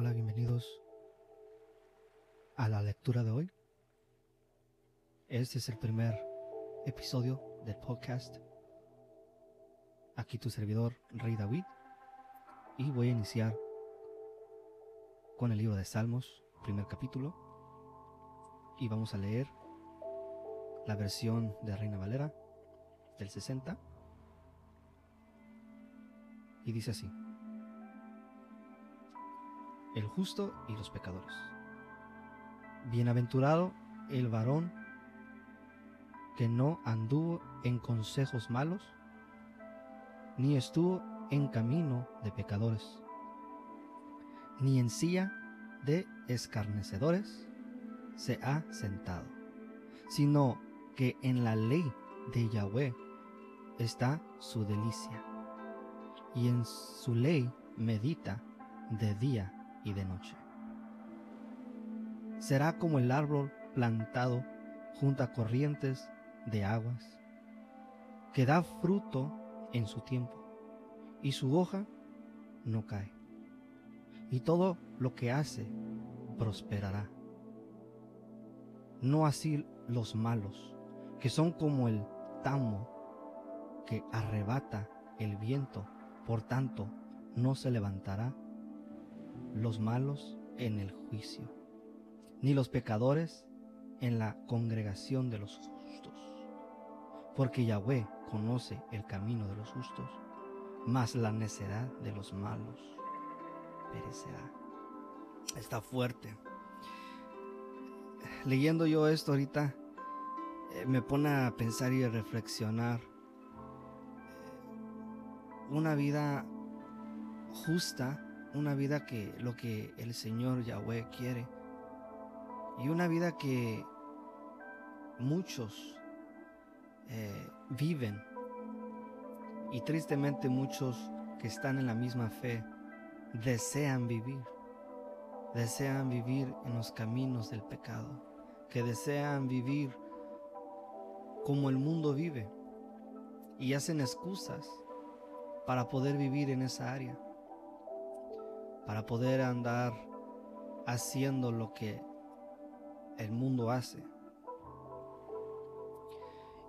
Hola, bienvenidos a la lectura de hoy. Este es el primer episodio del podcast. Aquí tu servidor, Rey David. Y voy a iniciar con el libro de Salmos, primer capítulo. Y vamos a leer la versión de Reina Valera del 60. Y dice así el justo y los pecadores. Bienaventurado el varón que no anduvo en consejos malos, ni estuvo en camino de pecadores, ni en silla de escarnecedores se ha sentado, sino que en la ley de Yahweh está su delicia, y en su ley medita de día y de noche. Será como el árbol plantado junto a corrientes de aguas, que da fruto en su tiempo, y su hoja no cae, y todo lo que hace prosperará. No así los malos, que son como el tamo que arrebata el viento, por tanto no se levantará los malos en el juicio, ni los pecadores en la congregación de los justos. Porque Yahweh conoce el camino de los justos, mas la necedad de los malos perecerá. Está fuerte. Leyendo yo esto ahorita, eh, me pone a pensar y a reflexionar. Una vida justa una vida que lo que el Señor Yahweh quiere. Y una vida que muchos eh, viven. Y tristemente muchos que están en la misma fe desean vivir, desean vivir en los caminos del pecado, que desean vivir como el mundo vive. Y hacen excusas para poder vivir en esa área para poder andar haciendo lo que el mundo hace.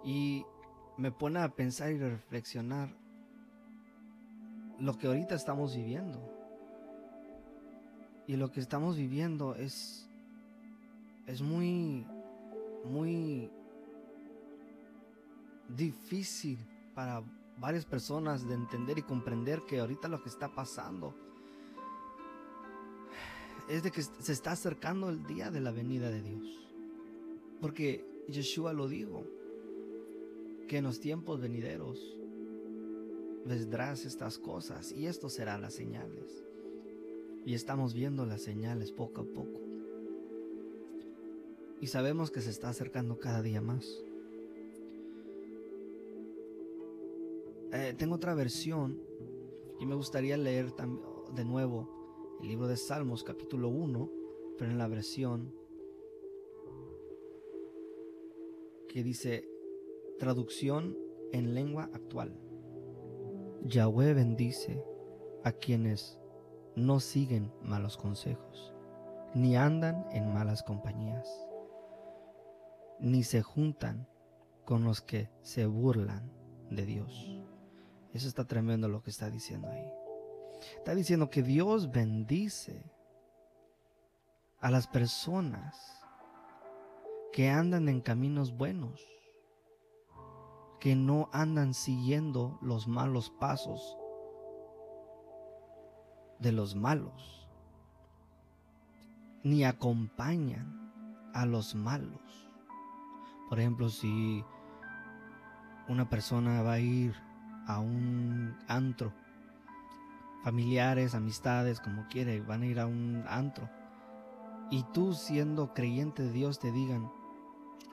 Y me pone a pensar y reflexionar lo que ahorita estamos viviendo. Y lo que estamos viviendo es es muy muy difícil para varias personas de entender y comprender que ahorita lo que está pasando es de que se está acercando el día de la venida de Dios. Porque Yeshua lo dijo, que en los tiempos venideros vendrás estas cosas y esto serán las señales. Y estamos viendo las señales poco a poco. Y sabemos que se está acercando cada día más. Eh, tengo otra versión y me gustaría leer de nuevo el libro de Salmos capítulo 1, pero en la versión que dice traducción en lengua actual. Yahweh bendice a quienes no siguen malos consejos, ni andan en malas compañías, ni se juntan con los que se burlan de Dios. Eso está tremendo lo que está diciendo ahí. Está diciendo que Dios bendice a las personas que andan en caminos buenos, que no andan siguiendo los malos pasos de los malos, ni acompañan a los malos. Por ejemplo, si una persona va a ir a un antro familiares, amistades, como quiere, van a ir a un antro. Y tú siendo creyente de Dios te digan,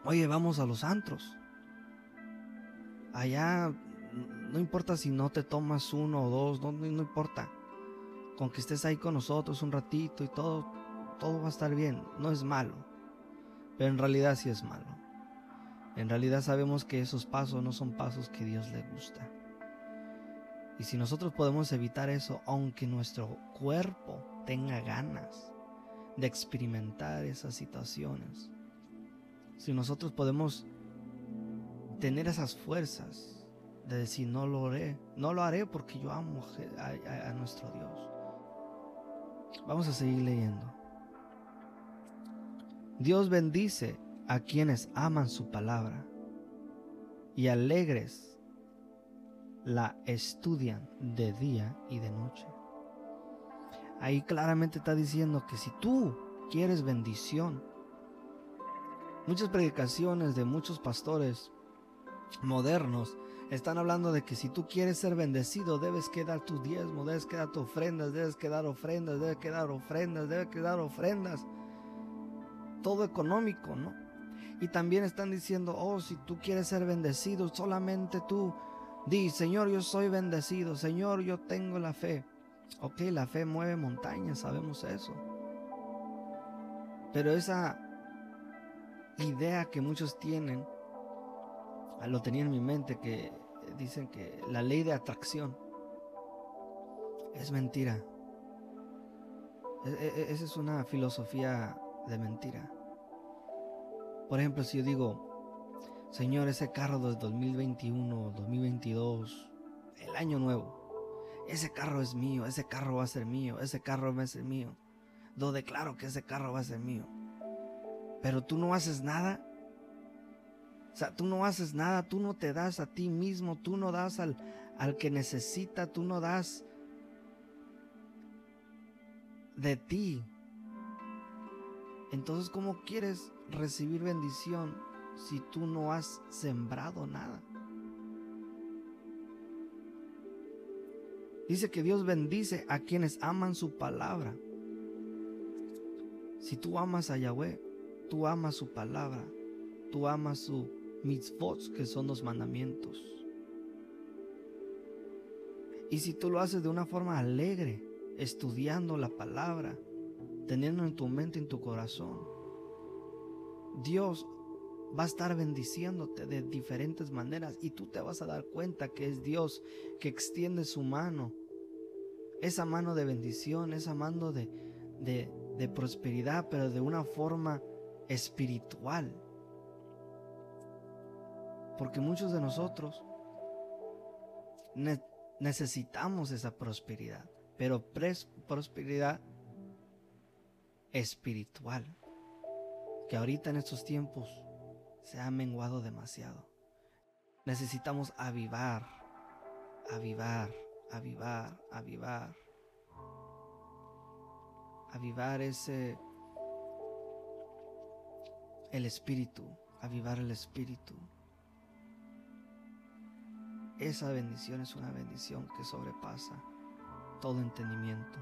oye, vamos a los antros. Allá no importa si no te tomas uno o dos, no, no, importa. Con que estés ahí con nosotros un ratito y todo, todo va a estar bien. No es malo. Pero en realidad sí es malo. En realidad sabemos que esos pasos no son pasos que Dios le gusta. Y si nosotros podemos evitar eso, aunque nuestro cuerpo tenga ganas de experimentar esas situaciones. Si nosotros podemos tener esas fuerzas de decir, no lo haré, no lo haré porque yo amo a, a nuestro Dios. Vamos a seguir leyendo. Dios bendice a quienes aman su palabra y alegres la estudian de día y de noche. Ahí claramente está diciendo que si tú quieres bendición, muchas predicaciones de muchos pastores modernos están hablando de que si tú quieres ser bendecido, debes quedar tu diezmo, debes quedar tus ofrendas, debes quedar ofrendas, debes quedar ofrendas, debes quedar ofrendas. Todo económico, ¿no? Y también están diciendo, oh, si tú quieres ser bendecido, solamente tú di, Señor, yo soy bendecido, Señor, yo tengo la fe. Ok, la fe mueve montañas, sabemos eso. Pero esa idea que muchos tienen, ah, lo tenía en mi mente, que dicen que la ley de atracción es mentira. E, e, e, esa es una filosofía de mentira. Por ejemplo, si yo digo, Señor, ese carro de 2021, 2022, el año nuevo, ese carro es mío, ese carro va a ser mío, ese carro va a ser mío. Lo declaro que ese carro va a ser mío. Pero tú no haces nada. O sea, tú no haces nada, tú no te das a ti mismo, tú no das al, al que necesita, tú no das de ti. Entonces, ¿cómo quieres recibir bendición si tú no has sembrado nada? Dice que Dios bendice a quienes aman su palabra. Si tú amas a Yahweh, tú amas su palabra, tú amas su mitzvot, que son los mandamientos. Y si tú lo haces de una forma alegre, estudiando la palabra, teniendo en tu mente, en tu corazón, Dios va a estar bendiciéndote de diferentes maneras y tú te vas a dar cuenta que es Dios que extiende su mano, esa mano de bendición, esa mano de, de, prosperidad, pero de una forma espiritual. Porque muchos de nosotros necesitamos esa prosperidad, pero prosperidad espiritual, que ahorita en estos tiempos se ha menguado demasiado. Necesitamos avivar, avivar, avivar, avivar. Avivar ese el espíritu, avivar el espíritu. Esa bendición es una bendición que sobrepasa todo entendimiento.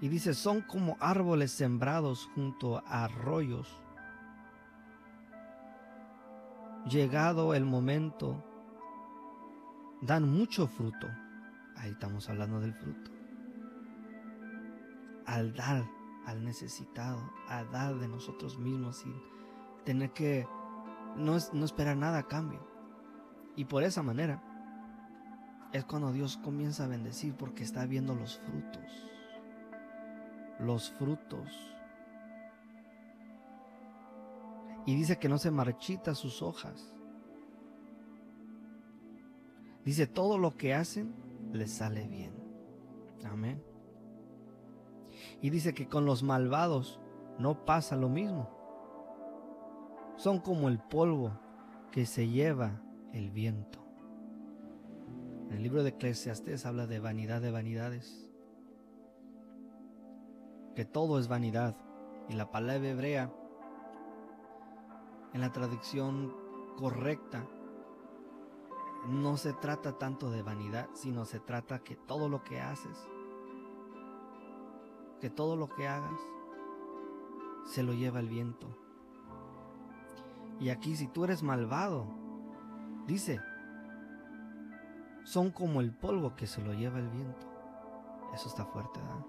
Y dice, son como árboles sembrados junto a arroyos llegado el momento, dan mucho fruto. Ahí estamos hablando del fruto. Al dar al necesitado, a dar de nosotros mismos sin tener que no, no esperar nada a cambio. Y por esa manera es cuando Dios comienza a bendecir porque está viendo los frutos. Los frutos Y dice que no se marchita sus hojas. Dice, todo lo que hacen les sale bien. Amén. Y dice que con los malvados no pasa lo mismo. Son como el polvo que se lleva el viento. En el libro de Eclesiastes habla de vanidad de vanidades. Que todo es vanidad. Y la palabra hebrea en la traducción correcta, no se trata tanto de vanidad, sino se trata que todo lo que haces, que todo lo que hagas, se lo lleva el viento. Y aquí si tú eres malvado, dice, son como el polvo que se lo lleva el viento. Eso está fuerte, ¿verdad?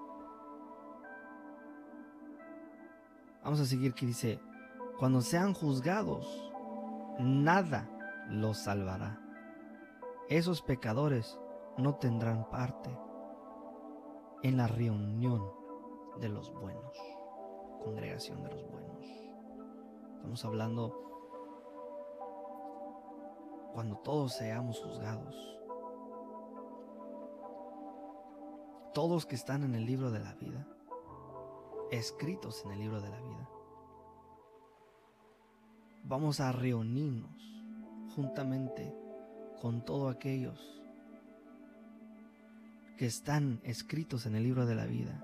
Vamos a seguir que dice, cuando sean juzgados, nada los salvará. Esos pecadores no tendrán parte. en la reunión de los buenos, congregación de los buenos. Estamos hablando cuando todos seamos juzgados. Todos que están en el libro de la vida, escritos en el libro de la vida. Vamos a reunirnos juntamente con todos aquellos que están escritos en el libro de la vida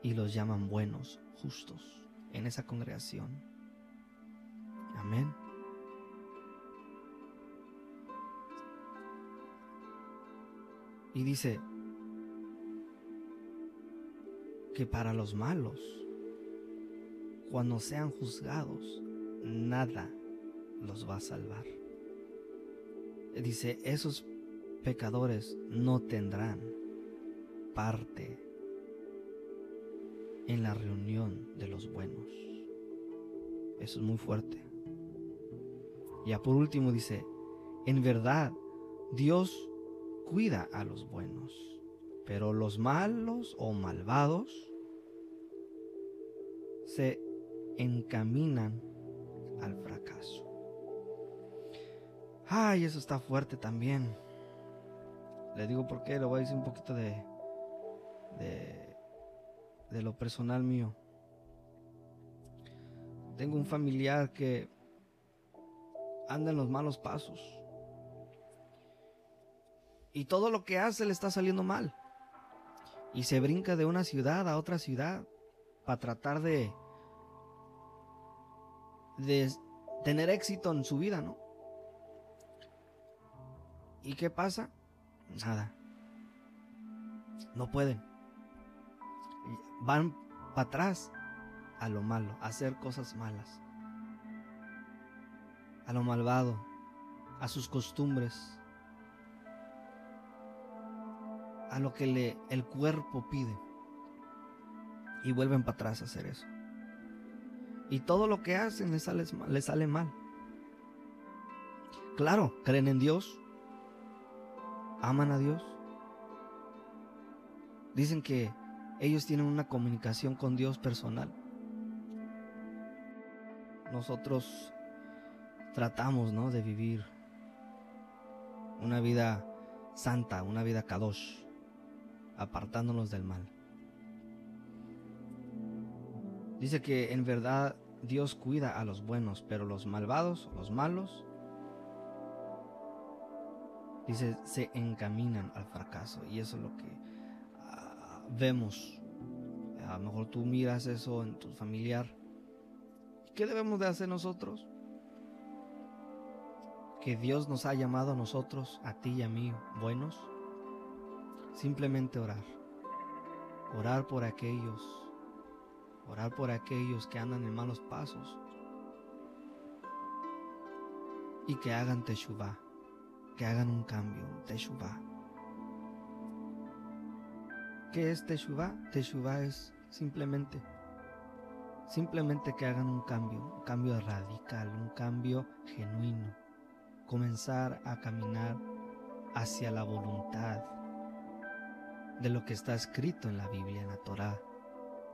y los llaman buenos, justos en esa congregación. Amén. Y dice que para los malos, cuando sean juzgados, nada los va a salvar. Dice, esos pecadores no tendrán parte en la reunión de los buenos. Eso es muy fuerte. Ya por último dice, en verdad, Dios cuida a los buenos, pero los malos o malvados se encaminan al fracaso. Ay, eso está fuerte también. Le digo por qué, le voy a decir un poquito de, de, lo personal mío. Tengo un familiar que anda en los malos pasos. Y todo lo que hace le está saliendo mal. Y se brinca de una ciudad a otra ciudad para tratar de, de tener éxito en su vida, ¿no? ¿Y qué pasa? Nada. No pueden. Van para atrás a lo malo, a hacer cosas malas. A lo malvado, a sus costumbres, a lo que le, el cuerpo pide. Y vuelven para atrás a hacer eso. Y todo lo que hacen les sale, mal. Claro, creen en Dios, aman a Dios. Dicen que ellos tienen una comunicación con Dios personal. Nosotros tratamos, ¿no? De vivir una vida santa, una vida kadosh, apartándonos del mal. Dice que en verdad Dios cuida a los buenos, pero los malvados, los malos, dice, se encaminan al fracaso. Y eso es lo que ah, vemos. A lo mejor tú miras eso en tu familiar. ¿Qué debemos de hacer nosotros? Que Dios nos ha llamado a nosotros, a ti y a mí, buenos. Simplemente orar. Orar por aquellos. Orar por aquellos que andan en malos pasos. Y que hagan teshuvah que hagan un cambio, Teshuvah. ¿Qué es Teshuvah? Teshuvah es simplemente, simplemente que hagan un cambio, un cambio radical, un cambio genuino. Comenzar a caminar hacia la voluntad de lo que está escrito en la Biblia, en la Torah.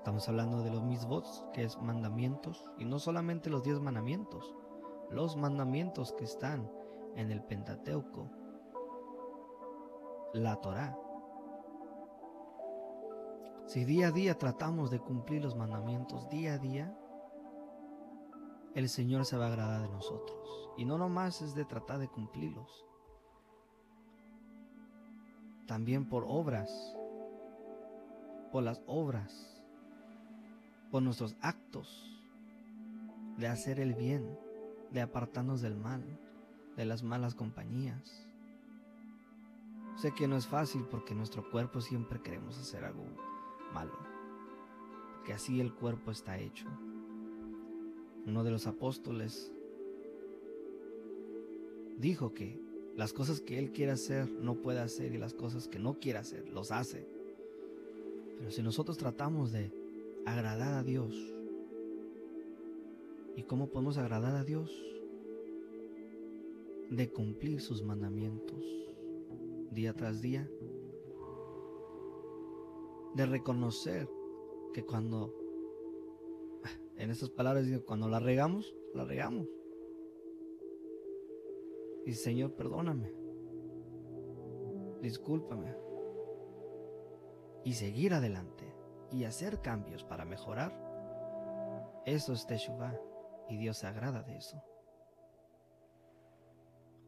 Estamos hablando de los misbots, que es mandamientos, y no solamente los diez mandamientos, los mandamientos que están en el Pentateuco, la Torá. Si día a día tratamos de cumplir los mandamientos, día a día, el Señor se va a agradar de nosotros. Y no nomás es de tratar de cumplirlos, también por obras, por las obras, por nuestros actos de hacer el bien, de apartarnos del mal de las malas compañías. Sé que no es fácil porque nuestro cuerpo siempre queremos hacer algo malo, que así el cuerpo está hecho. Uno de los apóstoles dijo que las cosas que él quiere hacer no puede hacer y las cosas que no quiere hacer los hace. Pero si nosotros tratamos de agradar a Dios, ¿y cómo podemos agradar a Dios? de cumplir sus mandamientos día tras día, de reconocer que cuando, en estas palabras digo, cuando la regamos, la regamos. Y Señor, perdóname, discúlpame. Y seguir adelante y hacer cambios para mejorar. Eso es Teshuvah y Dios se agrada de eso.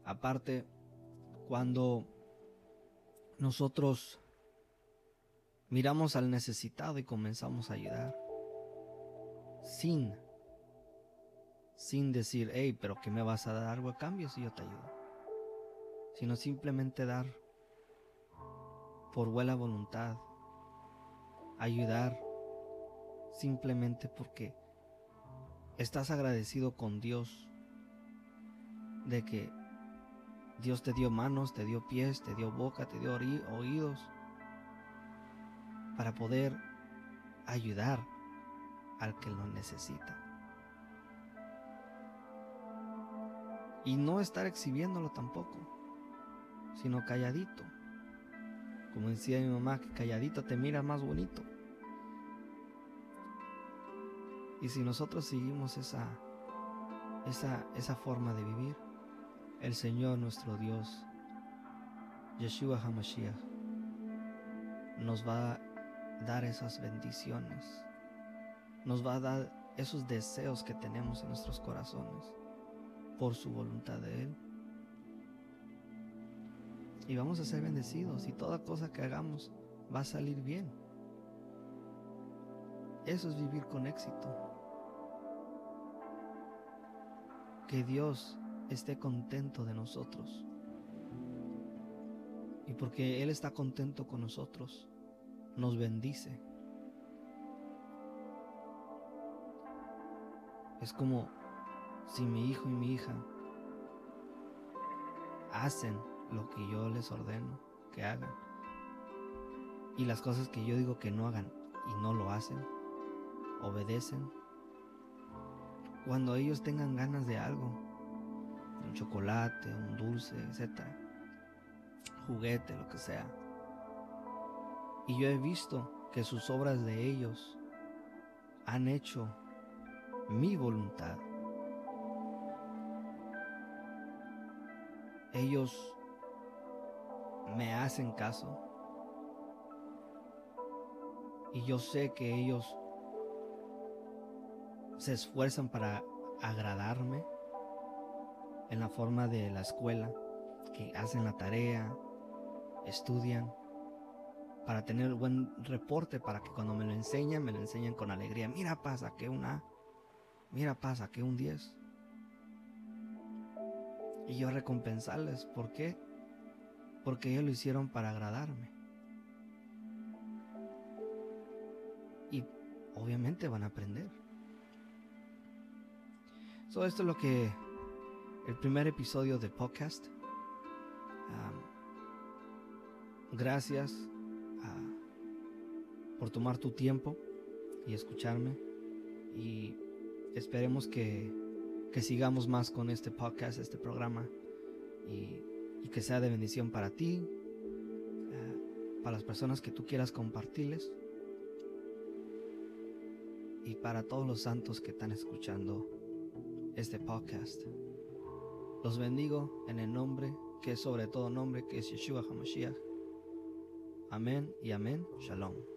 Aparte, cuando nosotros miramos al necesitado y comenzamos a ayudar, sin, sin decir, hey, pero ¿qué me vas a dar algo a cambio si yo te ayudo? Sino simplemente dar por buena voluntad, ayudar simplemente porque estás agradecido con Dios de que Dios te dio manos, te dio pies, te dio boca, te dio oídos para poder ayudar al que lo necesita. Y no estar exhibiéndolo tampoco, sino calladito. Como decía mi mamá, que calladito te mira más bonito. Y si nosotros seguimos esa, esa, esa forma de vivir, el Señor nuestro Dios, Yeshua HaMashiach, nos va a dar esas bendiciones, nos va a dar esos deseos que tenemos en nuestros corazones por su voluntad de Él. Y vamos a ser bendecidos y toda cosa que hagamos va a salir bien. Eso es vivir con éxito. Que Dios esté contento de nosotros. Y porque Él está contento con nosotros, nos bendice. Es como si mi hijo y mi hija hacen lo que yo les ordeno que hagan. Y las cosas que yo digo que no hagan y no lo hacen, obedecen. Cuando ellos tengan ganas de algo, un chocolate, un dulce, etc. Juguete, lo que sea. Y yo he visto que sus obras de ellos han hecho mi voluntad. Ellos me hacen caso. Y yo sé que ellos se esfuerzan para agradarme en la forma de la escuela, que hacen la tarea, estudian, para tener buen reporte, para que cuando me lo enseñan, me lo enseñen con alegría. Mira, pasa que una, mira, pasa que un 10. Y yo recompensarles, ¿por qué? Porque ellos lo hicieron para agradarme. Y obviamente van a aprender. So, esto es lo que el primer episodio del podcast. gracias ah, por tomar tu tiempo y escucharme. Y esperemos que, que sigamos más con este podcast, este programa. Y, y que sea de bendición para ti, ah, para las personas que tú quieras compartirles. Y para todos los santos que están escuchando este podcast. Los bendigo en el nombre que es sobre todo nombre, que es Yeshua HaMashiach. Amén y amén. Shalom.